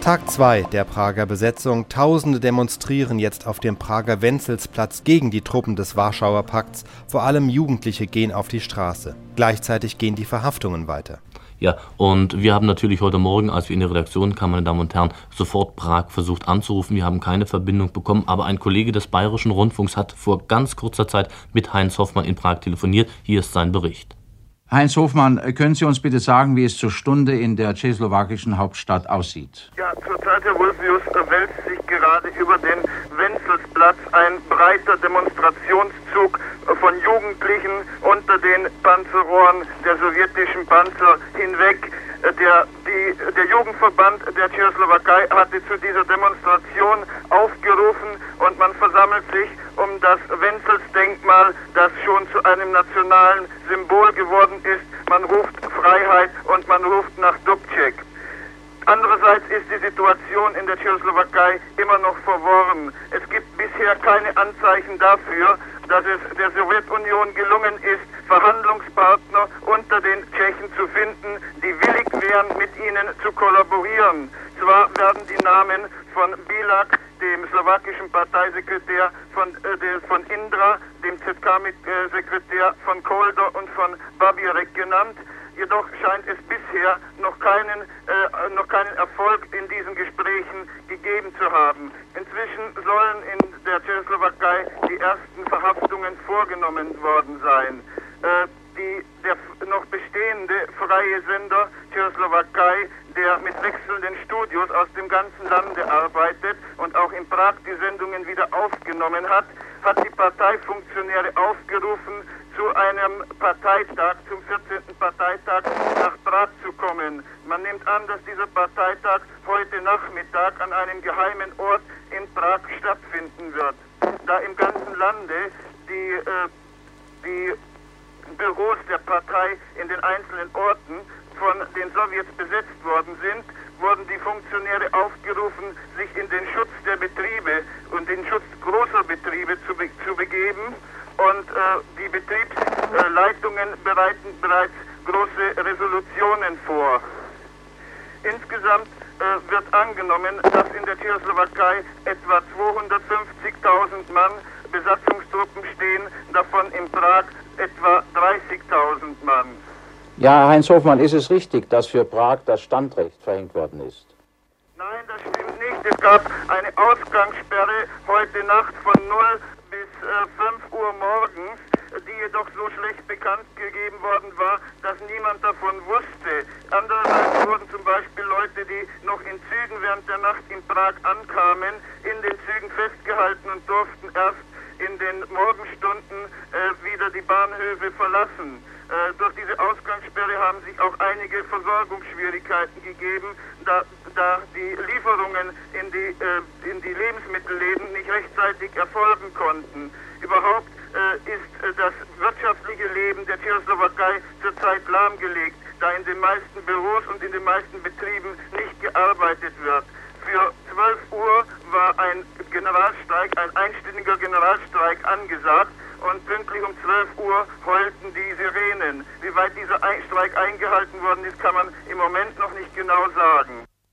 Tag 2 der Prager Besetzung. Tausende demonstrieren jetzt auf dem Prager Wenzelsplatz gegen die Truppen des Warschauer Pakts. Vor allem Jugendliche gehen auf die Straße. Gleichzeitig gehen die Verhaftungen weiter. Ja, und wir haben natürlich heute Morgen, als wir in die Redaktion kamen, meine Damen und Herren, sofort Prag versucht anzurufen. Wir haben keine Verbindung bekommen, aber ein Kollege des Bayerischen Rundfunks hat vor ganz kurzer Zeit mit Heinz Hoffmann in Prag telefoniert. Hier ist sein Bericht. Heinz Hofmann, können Sie uns bitte sagen, wie es zur Stunde in der tschechoslowakischen Hauptstadt aussieht? Ja, zurzeit, Herr Wolfius, wälzt sich gerade über den Wenzelsplatz ein breiter Demonstrationszug von Jugendlichen unter den Panzerrohren der sowjetischen Panzer hinweg. Der, die, der Jugendverband der Tschechoslowakei hatte zu dieser Demonstration aufgerufen und man versammelt sich um das Wenzelsdenkmal, das schon zu einem nationalen Symbol geworden ist. Man ruft Freiheit und man ruft nach Dubček. Andererseits ist die Situation in der Tschechoslowakei immer noch verworren. Es gibt bisher keine Anzeichen dafür, dass es der Sowjetunion gelungen ist, Verhandlungspartner unter den Tschechen zu finden, die willig wären, mit ihnen zu kollaborieren. Zwar werden die Namen von Bilak, dem slowakischen Parteisekretär, von, äh, von Indra, dem ZK-Sekretär, von Kolder und von Babirek genannt. Jedoch scheint es bisher noch keinen, äh, noch keinen Erfolg in diesen Gesprächen gegeben zu haben. Inzwischen sollen in der Tschechoslowakei die ersten Verhaftungen vorgenommen worden sein. Äh, die, der noch bestehende freie Sender Tschechoslowakei, der mit wechselnden Studios aus dem ganzen Lande arbeitet und auch in Prag die Sendungen wieder aufgenommen hat, hat die Parteifunktionäre aufgerufen, zu einem Parteitag, zum 14. Parteitag nach Prag zu kommen. Man nimmt an, dass dieser Parteitag heute Nachmittag an einem geheimen Ort in Prag stattfinden wird. Da im ganzen Lande die, äh, die Büros der Partei in den einzelnen Orten von den Sowjets besetzt worden sind, wurden die Funktionäre aufgerufen, sich in den Schutz der Betriebe und den Schutz großer Betriebe zu, be zu begeben. Und äh, die Betriebsleitungen bereiten bereits große Resolutionen vor. Insgesamt äh, wird angenommen, dass in der Tschechoslowakei etwa 250.000 Mann Besatzungstruppen stehen, davon in Prag etwa 30.000 Mann. Ja, Heinz Hofmann, ist es richtig, dass für Prag das Standrecht verhängt worden ist? Nein, das stimmt nicht. Es gab eine Ausgangssperre heute Nacht von 0 bis äh, 5 Uhr morgens, die jedoch so schlecht bekannt gegeben worden war, dass niemand davon wusste. Andererseits wurden zum Beispiel Leute, die noch in Zügen während der Nacht in Prag ankamen, in den Zügen festgehalten und durften erst in den Morgenstunden äh, wieder die Bahnhöfe verlassen. Äh, durch diese Ausgangssperre haben sich auch einige Versorgungsschwierigkeiten gegeben, da, da die Lieferungen in die, äh, in die Lebensmittelläden nicht rechtzeitig erfolgen konnten. Überhaupt äh, ist äh, das wirtschaftliche Leben der Tschechoslowakei zurzeit lahmgelegt, da in den meisten Büros und in den meisten Betrieben nicht gearbeitet wird. Für 12 Uhr war ein Generalstreik, ein einstündiger Generalstreik angesagt und pünktlich um 12 Uhr heulten die Sirenen. Wie weit dieser Streik eingehalten worden ist, kann man im Moment noch nicht genau sagen.